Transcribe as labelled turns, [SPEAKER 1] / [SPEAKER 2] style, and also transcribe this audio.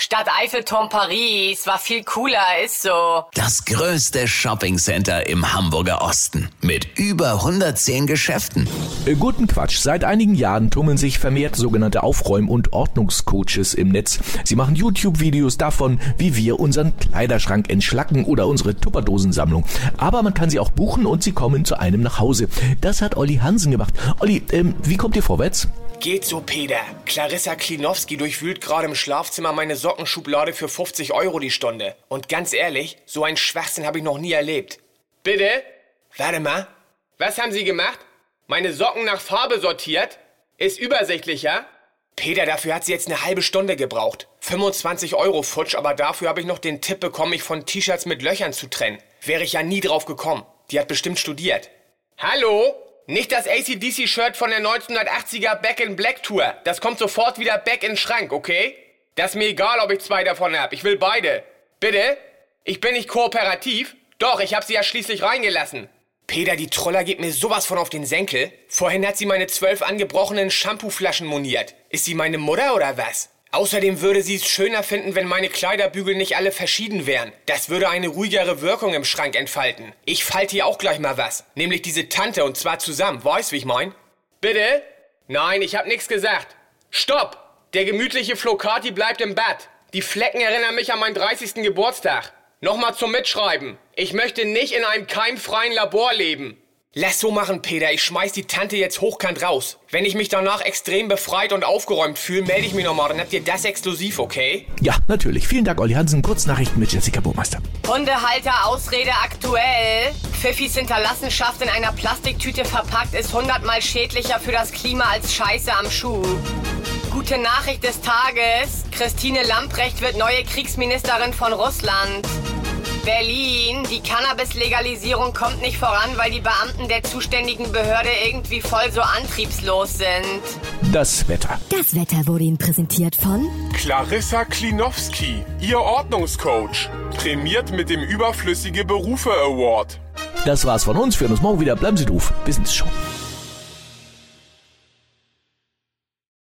[SPEAKER 1] Stadt Eiffelturm Paris war viel cooler, ist so.
[SPEAKER 2] Das größte Shoppingcenter im Hamburger Osten mit über 110 Geschäften.
[SPEAKER 3] Äh, Guten Quatsch. Seit einigen Jahren tummeln sich vermehrt sogenannte Aufräum- und Ordnungscoaches im Netz. Sie machen YouTube-Videos davon, wie wir unseren Kleiderschrank entschlacken oder unsere Tupperdosensammlung. Aber man kann sie auch buchen und sie kommen zu einem nach Hause. Das hat Olli Hansen gemacht. Olli, ähm, wie kommt ihr vorwärts?
[SPEAKER 4] Geht so, Peter. Clarissa Klinowski durchwühlt gerade im Schlafzimmer meine Sockenschublade für 50 Euro die Stunde. Und ganz ehrlich, so einen Schwachsinn habe ich noch nie erlebt. Bitte? Warte mal. Was haben Sie gemacht? Meine Socken nach Farbe sortiert? Ist übersichtlicher? Peter, dafür hat sie jetzt eine halbe Stunde gebraucht. 25 Euro futsch, aber dafür habe ich noch den Tipp bekommen, mich von T-Shirts mit Löchern zu trennen. Wäre ich ja nie drauf gekommen. Die hat bestimmt studiert. Hallo? Nicht das ACDC-Shirt von der 1980er Back in Black Tour. Das kommt sofort wieder back in den Schrank, okay? Das ist mir egal, ob ich zwei davon hab. Ich will beide. Bitte? Ich bin nicht kooperativ? Doch, ich hab sie ja schließlich reingelassen. Peter, die Troller geht mir sowas von auf den Senkel. Vorhin hat sie meine zwölf angebrochenen Shampooflaschen moniert. Ist sie meine Mutter oder was? Außerdem würde sie es schöner finden, wenn meine Kleiderbügel nicht alle verschieden wären. Das würde eine ruhigere Wirkung im Schrank entfalten. Ich falte hier auch gleich mal was. Nämlich diese Tante und zwar zusammen. Weißt, wie ich mein? Bitte? Nein, ich hab nix gesagt. Stopp! Der gemütliche Flocati bleibt im Bad. Die Flecken erinnern mich an meinen 30. Geburtstag. Nochmal zum Mitschreiben. Ich möchte nicht in einem keimfreien Labor leben. Lass so machen, Peter. Ich schmeiß die Tante jetzt hochkant raus. Wenn ich mich danach extrem befreit und aufgeräumt fühle, melde ich mich nochmal. Dann habt ihr das exklusiv, okay?
[SPEAKER 3] Ja, natürlich. Vielen Dank, Olli Hansen. Kurznachrichten mit Jessica Burmeister.
[SPEAKER 1] Hundehalter Ausrede aktuell. Pfiffis Hinterlassenschaft in einer Plastiktüte verpackt ist hundertmal schädlicher für das Klima als Scheiße am Schuh. Gute Nachricht des Tages. Christine Lamprecht wird neue Kriegsministerin von Russland. Berlin. Die Cannabis-Legalisierung kommt nicht voran, weil die Beamten der zuständigen Behörde irgendwie voll so antriebslos sind.
[SPEAKER 3] Das Wetter.
[SPEAKER 5] Das Wetter wurde Ihnen präsentiert von
[SPEAKER 6] Clarissa Klinowski, Ihr Ordnungscoach. Prämiert mit dem Überflüssige Berufe Award.
[SPEAKER 3] Das war's von uns. Wir hören uns morgen wieder. Bleiben Sie doof. Bis ins Show.